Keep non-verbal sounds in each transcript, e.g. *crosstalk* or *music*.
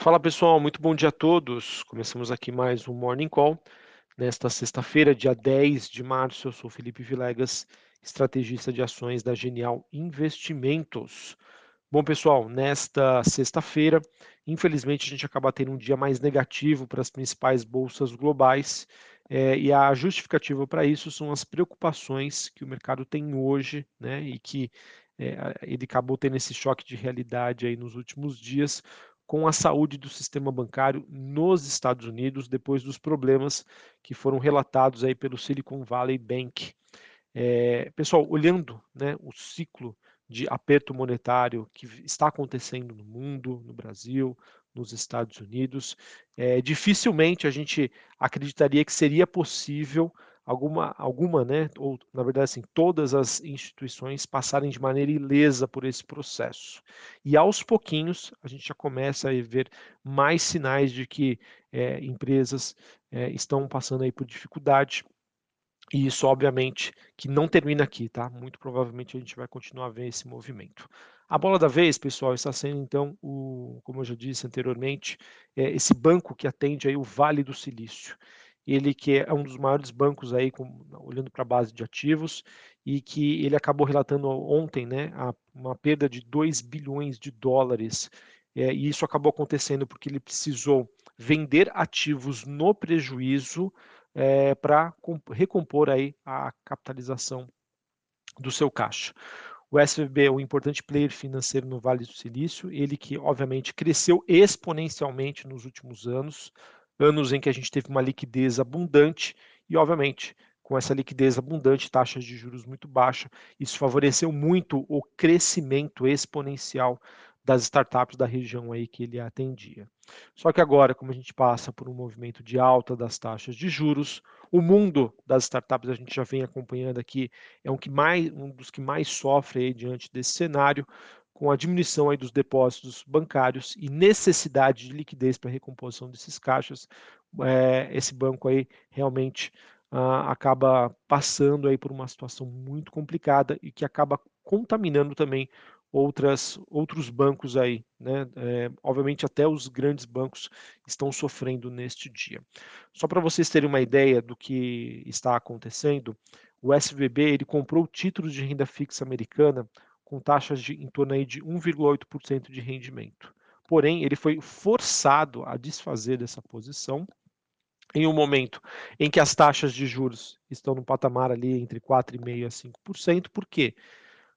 Fala pessoal, muito bom dia a todos. Começamos aqui mais um Morning Call. Nesta sexta-feira, dia 10 de março, eu sou Felipe Vilegas, estrategista de ações da Genial Investimentos. Bom, pessoal, nesta sexta-feira, infelizmente, a gente acaba tendo um dia mais negativo para as principais bolsas globais, é, e a justificativa para isso são as preocupações que o mercado tem hoje, né, e que é, ele acabou tendo esse choque de realidade aí nos últimos dias, com a saúde do sistema bancário nos Estados Unidos, depois dos problemas que foram relatados aí pelo Silicon Valley Bank. É, pessoal, olhando né, o ciclo de aperto monetário que está acontecendo no mundo, no Brasil, nos Estados Unidos, é, dificilmente a gente acreditaria que seria possível alguma, alguma, né, ou na verdade assim, todas as instituições passarem de maneira ilesa por esse processo. E aos pouquinhos a gente já começa a ver mais sinais de que é, empresas é, estão passando aí por dificuldade. E isso, obviamente, que não termina aqui, tá? Muito provavelmente a gente vai continuar a ver esse movimento. A bola da vez, pessoal, está sendo então o, como eu já disse anteriormente, é, esse banco que atende aí o Vale do Silício ele que é um dos maiores bancos aí, com, olhando para a base de ativos, e que ele acabou relatando ontem né, a, uma perda de 2 bilhões de dólares. É, e isso acabou acontecendo porque ele precisou vender ativos no prejuízo é, para recompor aí a capitalização do seu caixa. O SVB é um importante player financeiro no Vale do Silício, ele que obviamente cresceu exponencialmente nos últimos anos, anos em que a gente teve uma liquidez abundante e, obviamente, com essa liquidez abundante, taxas de juros muito baixas, isso favoreceu muito o crescimento exponencial das startups da região aí que ele atendia. Só que agora, como a gente passa por um movimento de alta das taxas de juros, o mundo das startups a gente já vem acompanhando aqui, é um, que mais, um dos que mais sofre aí diante desse cenário, com a diminuição aí dos depósitos bancários e necessidade de liquidez para recomposição desses caixas, é, esse banco aí realmente ah, acaba passando aí por uma situação muito complicada e que acaba contaminando também outras, outros bancos aí, né? É, obviamente até os grandes bancos estão sofrendo neste dia. Só para vocês terem uma ideia do que está acontecendo, o SVB ele comprou títulos de renda fixa americana com taxas de em torno aí de 1,8% de rendimento. Porém, ele foi forçado a desfazer dessa posição em um momento em que as taxas de juros estão no patamar ali entre 4,5% a 5%, por quê?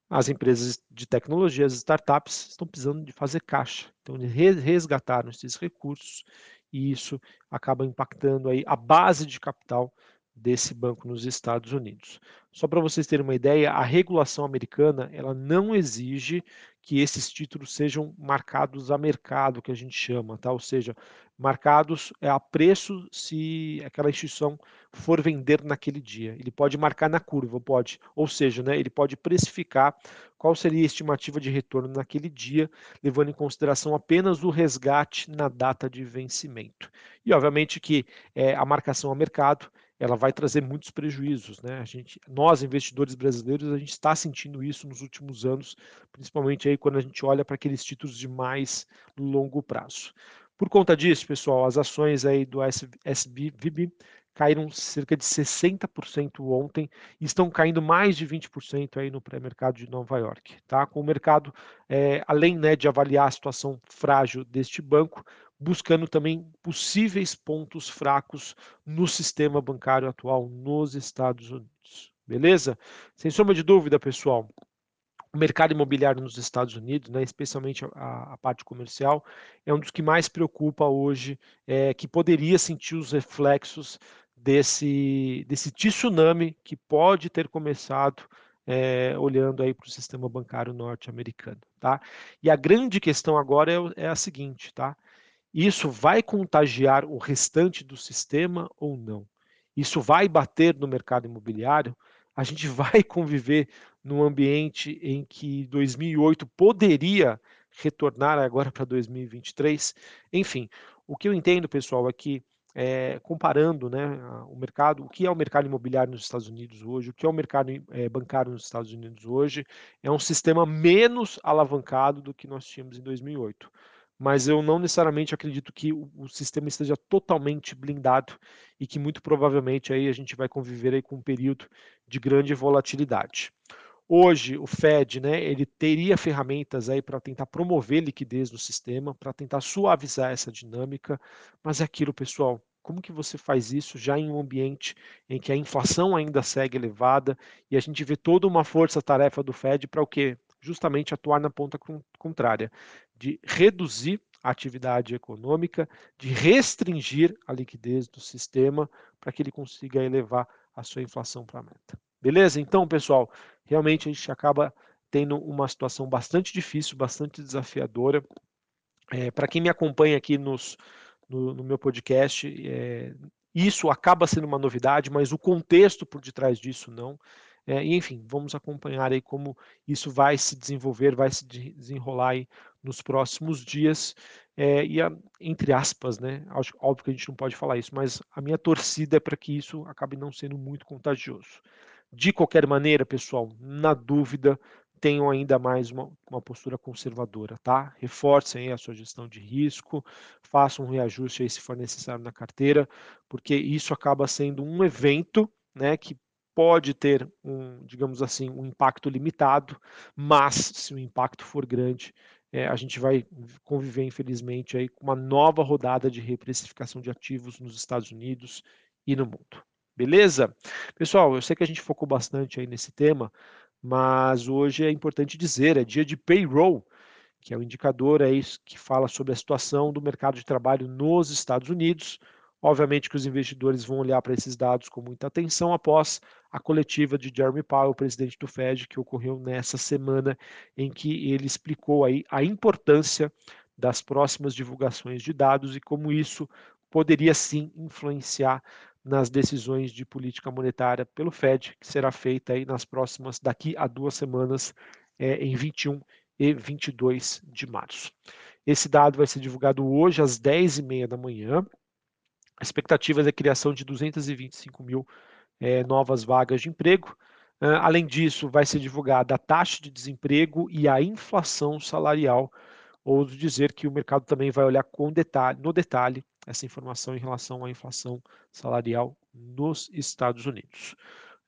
As empresas de tecnologia, as startups, estão precisando de fazer caixa. Então, resgataram esses recursos e isso acaba impactando aí a base de capital desse banco nos Estados Unidos. Só para vocês terem uma ideia, a regulação americana ela não exige que esses títulos sejam marcados a mercado, que a gente chama, tá? Ou seja, marcados é a preço se aquela instituição for vender naquele dia. Ele pode marcar na curva, pode. Ou seja, né, ele pode precificar qual seria a estimativa de retorno naquele dia, levando em consideração apenas o resgate na data de vencimento. E obviamente que é, a marcação a mercado ela vai trazer muitos prejuízos, né? A gente, nós investidores brasileiros, a gente está sentindo isso nos últimos anos, principalmente aí quando a gente olha para aqueles títulos de mais longo prazo. Por conta disso, pessoal, as ações aí do SBVB caíram cerca de 60% ontem e estão caindo mais de 20% aí no pré-mercado de Nova York, tá? Com o mercado, é, além né, de avaliar a situação frágil deste banco, buscando também possíveis pontos fracos no sistema bancário atual nos Estados Unidos. Beleza? Sem sombra de dúvida, pessoal, o mercado imobiliário nos Estados Unidos, né, especialmente a, a, parte comercial, é um dos que mais preocupa hoje, é, que poderia sentir os reflexos desse, desse tsunami que pode ter começado é, olhando aí para o sistema bancário norte-americano, tá? E a grande questão agora é, é a seguinte, tá? Isso vai contagiar o restante do sistema ou não? Isso vai bater no mercado imobiliário? A gente *laughs* vai conviver num ambiente em que 2008 poderia retornar agora para 2023? Enfim, o que eu entendo, pessoal, é que é, comparando né, o mercado, o que é o mercado imobiliário nos Estados Unidos hoje, o que é o mercado é, bancário nos Estados Unidos hoje, é um sistema menos alavancado do que nós tínhamos em 2008 mas eu não necessariamente acredito que o, sistema esteja totalmente blindado e que muito provavelmente aí a gente vai conviver aí com um período de grande volatilidade. Hoje, o Fed, né, ele teria ferramentas aí para tentar promover liquidez no sistema, para tentar suavizar essa dinâmica, mas é aquilo, pessoal, como que você faz isso já em um ambiente em que a inflação ainda segue elevada e a gente vê toda uma força-tarefa do Fed para o quê? Justamente atuar na ponta contrária, de reduzir a atividade econômica, de restringir a liquidez do sistema para que ele consiga elevar a sua inflação para a meta. Beleza? Então, pessoal, realmente a gente acaba tendo uma situação bastante difícil, bastante desafiadora. É, Para quem me acompanha aqui nos, no, no meu podcast, é, isso acaba sendo uma novidade, mas o contexto por detrás disso não. É, e, enfim, vamos acompanhar aí como isso vai se desenvolver, vai se desenrolar aí nos próximos dias. É, e, a, entre aspas, né? Óbvio que a gente não pode falar isso, mas a minha torcida é para que isso acabe não sendo muito contagioso. De qualquer maneira, pessoal, na dúvida, tenham ainda mais uma, uma, postura conservadora, tá? Reforcem a sua gestão de risco, façam um reajuste aí se for necessário na carteira, porque isso acaba sendo um evento, né, que pode ter um, digamos assim, um impacto limitado, mas se o impacto for grande, é, a gente vai conviver, infelizmente, aí com uma nova rodada de reprecificação de ativos nos Estados Unidos e no mundo. Beleza? Pessoal, eu sei que a gente focou bastante aí nesse tema, mas hoje é importante dizer, é dia de payroll, que é o um indicador aí que fala sobre a situação do mercado de trabalho nos Estados Unidos. Obviamente que os investidores vão olhar para esses dados com muita atenção após a coletiva de Jeremy Powell, presidente do Fed, que ocorreu nessa semana, em que ele explicou aí a importância das próximas divulgações de dados e como isso poderia sim influenciar nas decisões de política monetária pelo Fed, que será feita aí nas próximas, daqui a duas semanas, é, em 21 e 22 de março. Esse dado vai ser divulgado hoje às 10h30 da manhã. A expectativa é a criação de 225 mil é, novas vagas de emprego. Uh, além disso, vai ser divulgada a taxa de desemprego e a inflação salarial. Ouso dizer que o mercado também vai olhar com detalhe, no detalhe essa informação em relação à inflação salarial nos Estados Unidos.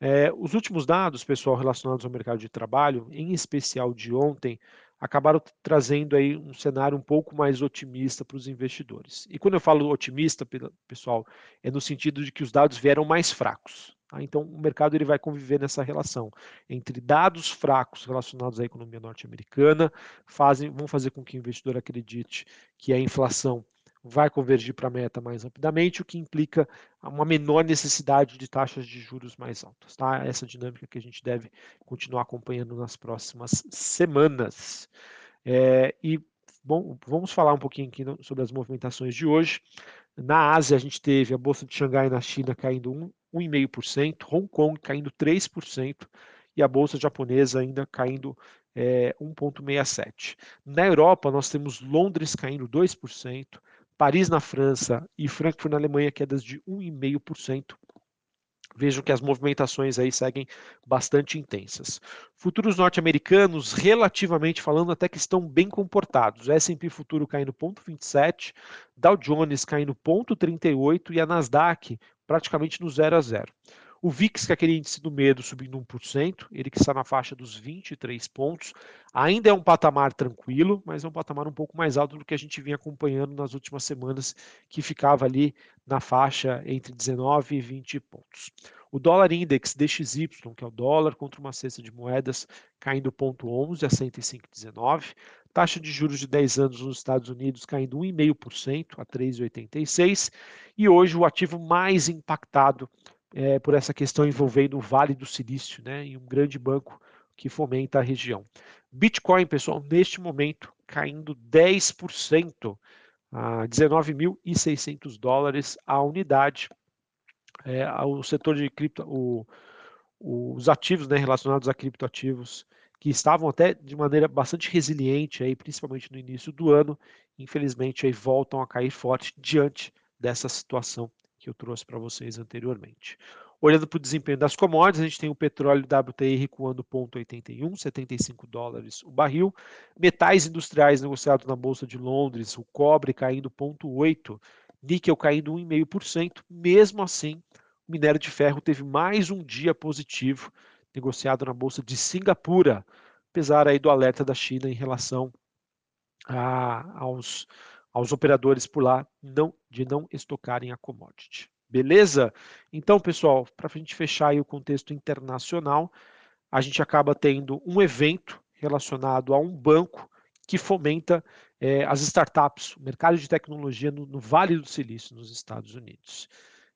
É, os últimos dados, pessoal, relacionados ao mercado de trabalho, em especial de ontem, acabaram trazendo aí um cenário um pouco mais otimista para os investidores. E quando eu falo otimista, pessoal, é no sentido de que os dados vieram mais fracos. Tá? Então, o mercado ele vai conviver nessa relação entre dados fracos relacionados à economia norte-americana, fazem, vão fazer com que o investidor acredite que a inflação vai convergir para a meta mais rapidamente, o que implica uma menor necessidade de taxas de juros mais altas. Tá? Essa dinâmica que a gente deve continuar acompanhando nas próximas semanas. É, e bom, vamos falar um pouquinho aqui sobre as movimentações de hoje. Na Ásia, a gente teve a Bolsa de Xangai na China caindo 1,5%, Hong Kong caindo 3%, e a Bolsa japonesa ainda caindo é, 1,67%. Na Europa, nós temos Londres caindo 2%, Paris na França e Frankfurt na Alemanha, quedas de 1,5%. Vejam que as movimentações aí seguem bastante intensas. Futuros norte-americanos, relativamente falando, até que estão bem comportados. S&P futuro caindo 0,27, Dow Jones caindo 0,38 e a Nasdaq praticamente no 0 a 0. O VIX, que é aquele índice do medo, subindo 1%, ele que está na faixa dos 23 pontos, ainda é um patamar tranquilo, mas é um patamar um pouco mais alto do que a gente vinha acompanhando nas últimas semanas, que ficava ali na faixa entre 19 e 20 pontos. O dólar index DXY, que é o dólar contra uma cesta de moedas, caindo 0,11 a 105,19. Taxa de juros de 10 anos nos Estados Unidos caindo 1,5% a 3,86. E hoje o ativo mais impactado é, por essa questão envolvendo o Vale do Silício, né, e um grande banco que fomenta a região. Bitcoin, pessoal, neste momento caindo 10% a 19.600 dólares a unidade. É, o setor de cripto, o, os ativos né, relacionados a criptoativos que estavam até de maneira bastante resiliente aí, principalmente no início do ano, infelizmente aí voltam a cair forte diante dessa situação que eu trouxe para vocês anteriormente. Olhando para o desempenho das commodities, a gente tem o petróleo WTI recuando 0,81, 75 dólares o barril. Metais industriais negociados na Bolsa de Londres, o cobre caindo 0,8, níquel caindo 1,5%. Mesmo assim, o minério de ferro teve mais um dia positivo, negociado na Bolsa de Singapura, apesar aí do alerta da China em relação a, aos, aos operadores por lá não, de não estocarem a commodity. Beleza? Então, pessoal, para a gente fechar o contexto internacional, a gente acaba tendo um evento relacionado a um banco que fomenta é, as startups, o mercado de tecnologia no, no, Vale do Silício, nos Estados Unidos.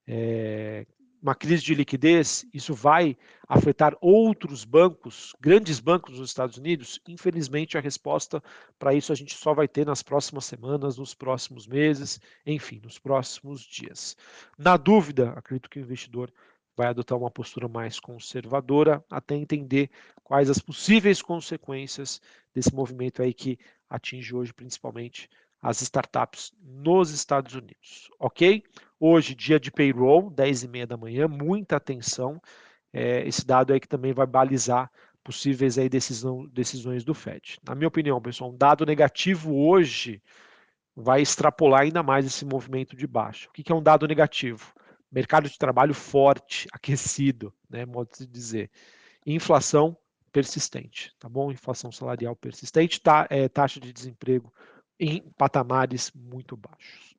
É, uma crise de liquidez, isso vai afetar outros bancos, grandes bancos dos Estados Unidos? Infelizmente, a resposta para isso a gente só vai ter nas próximas semanas, nos próximos meses, enfim, nos próximos dias. Na dúvida, acredito que o investidor vai adotar uma postura mais conservadora até entender quais as possíveis consequências desse movimento aí que atinge hoje principalmente as startups nos Estados Unidos, ok? Hoje, dia de payroll, 10 e meia da manhã, muita atenção. É, esse dado aí que também vai balizar possíveis aí decisão, decisões do Fed. Na minha opinião, pessoal, um dado negativo hoje vai extrapolar ainda mais esse movimento de baixo. O que é um dado negativo? Mercado de trabalho forte, *laughs* aquecido, né, modo de dizer. Inflação persistente, tá bom? Inflação salarial persistente, tá, é, taxa de desemprego em patamares muito baixos.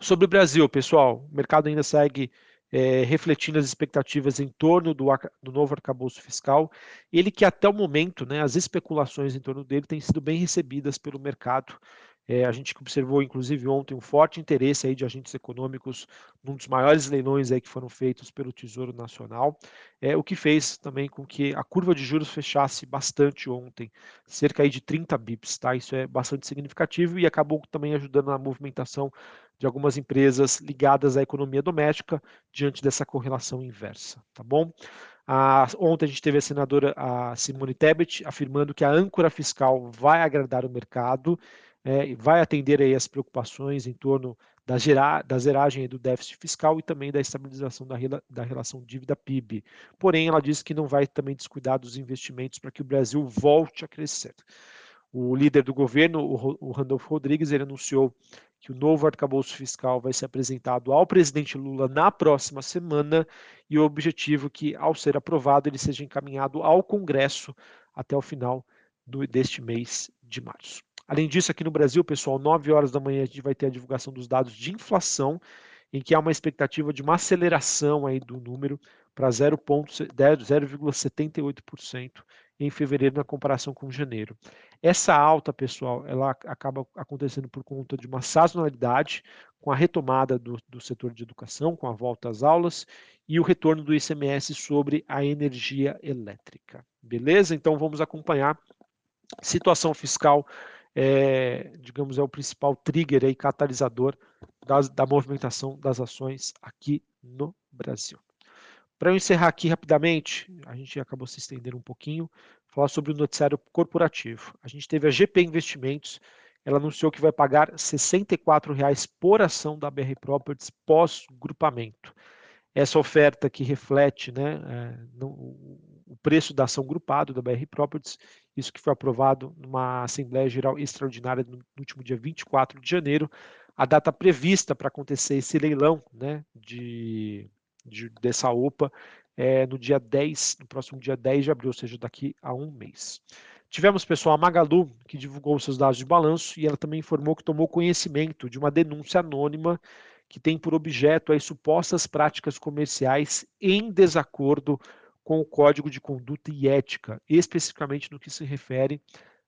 Sobre o Brasil, pessoal, o mercado ainda segue é, refletindo as expectativas em torno do, do, novo arcabouço fiscal, ele que até o momento, né, as especulações em torno dele têm sido bem recebidas pelo mercado, é, a gente observou, inclusive, ontem um forte interesse aí de agentes econômicos num dos maiores leilões aí que foram feitos pelo Tesouro Nacional, é, o que fez também com que a curva de juros fechasse bastante ontem, cerca aí de 30 bips, tá? Isso é bastante significativo e acabou também ajudando na movimentação de algumas empresas ligadas à economia doméstica diante dessa correlação inversa, tá bom? Ah, ontem a gente teve a senadora a Simone Tebet afirmando que a âncora fiscal vai agradar o mercado é, vai atender aí as preocupações em torno da, gerar, da zeragem do déficit fiscal e também da estabilização da, da relação dívida-PIB. Porém, ela disse que não vai também descuidar dos investimentos para que o Brasil volte a crescer. O líder do governo, o Randolfo Rodrigues, ele anunciou que o novo arcabouço fiscal vai ser apresentado ao presidente Lula na próxima semana e o objetivo é que, ao ser aprovado, ele seja encaminhado ao Congresso até o final do, deste mês de março. Além disso, aqui no Brasil, pessoal, 9 horas da manhã a gente vai ter a divulgação dos dados de inflação, em que há uma expectativa de uma aceleração aí do número para 0,78% em fevereiro na comparação com janeiro. Essa alta, pessoal, ela acaba acontecendo por conta de uma sazonalidade, com a retomada do, do setor de educação, com a volta às aulas e o retorno do ICMS sobre a energia elétrica. Beleza? Então vamos acompanhar situação fiscal é, digamos, é o principal trigger e catalisador das, da movimentação das ações aqui no Brasil. Para eu encerrar aqui rapidamente, a gente acabou se estendendo um pouquinho, falar sobre o noticiário corporativo. A gente teve a GP Investimentos, ela anunciou que vai pagar R$ 64,00 por ação da BR Properties pós-grupamento. Essa oferta que reflete né, é, no, o preço da ação grupado da BR Properties isso que foi aprovado numa Assembleia Geral Extraordinária no último dia 24 de janeiro. A data prevista para acontecer esse leilão né, de, de, dessa OPA é no dia 10, no próximo dia 10 de abril, ou seja, daqui a um mês. Tivemos, pessoal, a Magalu, que divulgou seus dados de balanço, e ela também informou que tomou conhecimento de uma denúncia anônima que tem por objeto as supostas práticas comerciais em desacordo com o Código de Conduta e Ética, especificamente no que se refere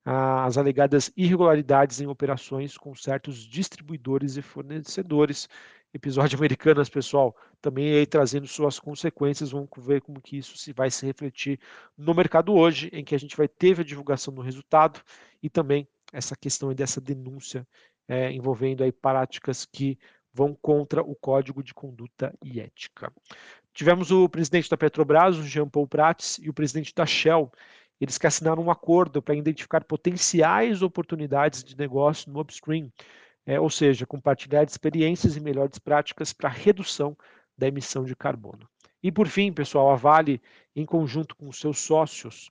às alegadas irregularidades em operações com certos distribuidores e fornecedores. Episódio Americanas, pessoal, também aí trazendo suas consequências. Vamos ver como que isso se vai se refletir no mercado hoje, em que a gente vai ter a divulgação do resultado e também essa questão dessa denúncia é, envolvendo aí práticas que vão contra o Código de Conduta e Ética. Tivemos o presidente da Petrobras, o Jean Paul Prats, e o presidente da Shell. Eles que assinaram um acordo para identificar potenciais oportunidades de negócio no upstream, é, ou seja, compartilhar experiências e melhores práticas para redução da emissão de carbono. E por fim, pessoal, a Vale, em conjunto com seus sócios,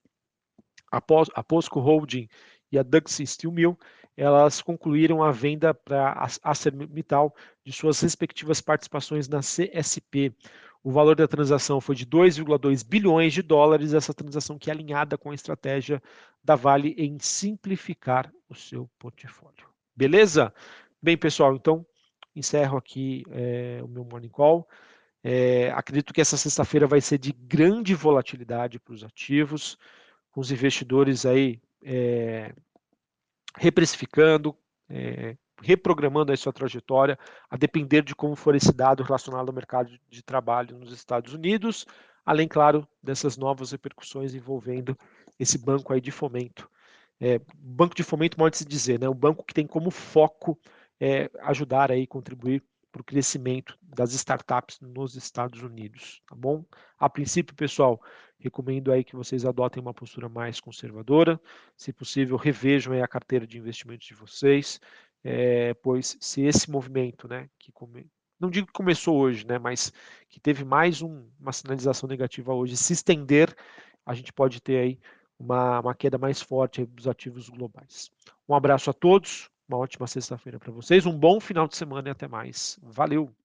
a Posco Holding e a Duxie Steel Mill, elas concluíram a venda para a ArcelorMittal de suas respectivas participações na CSP. O valor da transação foi de 2,2 bilhões de dólares, essa transação que é alinhada com a estratégia da Vale em simplificar o seu portfólio. Beleza? Bem, pessoal, então encerro aqui é, o meu morning call. É, acredito que essa sexta-feira vai ser de grande volatilidade para os ativos, com os investidores aí é, reprecificando, é, reprogramando a sua trajetória, a depender de como for esse dado relacionado ao mercado de trabalho nos Estados Unidos, além, claro, dessas novas repercussões envolvendo esse banco aí de fomento. É, banco de fomento pode se dizer, né? Um banco que tem como foco é, ajudar aí, contribuir para o crescimento das startups nos Estados Unidos, tá bom? A princípio, pessoal, recomendo aí que vocês adotem uma postura mais conservadora, se possível, revejam aí a carteira de investimentos de vocês, é, pois se esse movimento, né, que come... não digo que começou hoje, né, mas que teve mais um, uma sinalização negativa hoje, se estender, a gente pode ter aí uma, uma queda mais forte dos ativos globais. Um abraço a todos, uma ótima sexta-feira para vocês, um bom final de semana e até mais. Valeu!